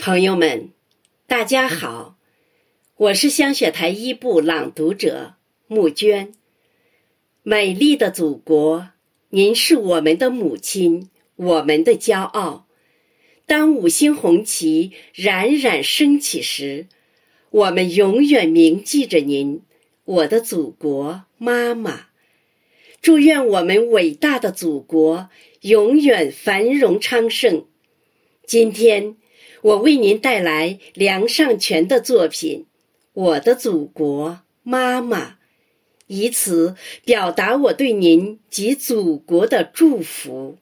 朋友们，大家好，我是香雪台一部朗读者穆娟。美丽的祖国，您是我们的母亲，我们的骄傲。当五星红旗冉冉升起时，我们永远铭记着您，我的祖国妈妈。祝愿我们伟大的祖国永远繁荣昌盛。今天。我为您带来梁尚全的作品《我的祖国妈妈》，以此表达我对您及祖国的祝福。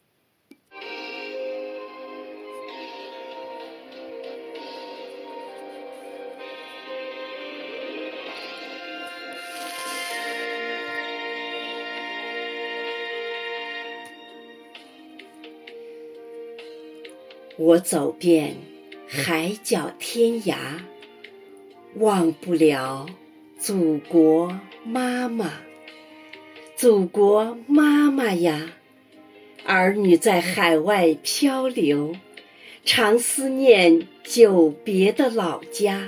我走遍。海角天涯，忘不了祖国妈妈。祖国妈妈呀，儿女在海外漂流，常思念久别的老家。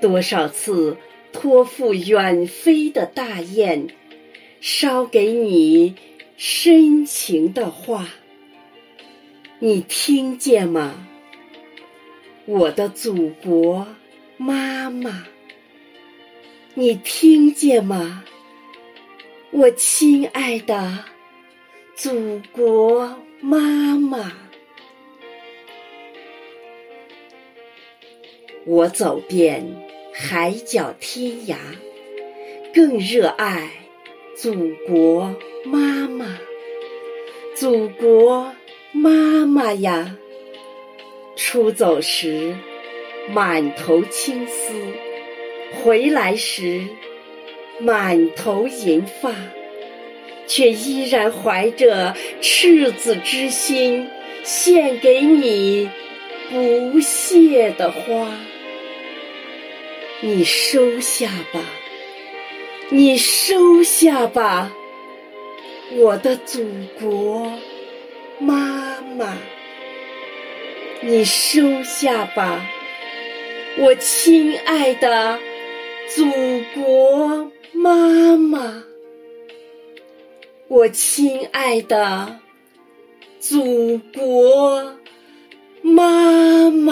多少次托付远飞的大雁，捎给你深情的话，你听见吗？我的祖国妈妈，你听见吗？我亲爱的祖国妈妈，我走遍海角天涯，更热爱祖国妈妈。祖国妈妈呀！出走时满头青丝，回来时满头银发，却依然怀着赤子之心，献给你不谢的花。你收下吧，你收下吧，我的祖国妈妈。你收下吧，我亲爱的祖国妈妈，我亲爱的祖国妈妈。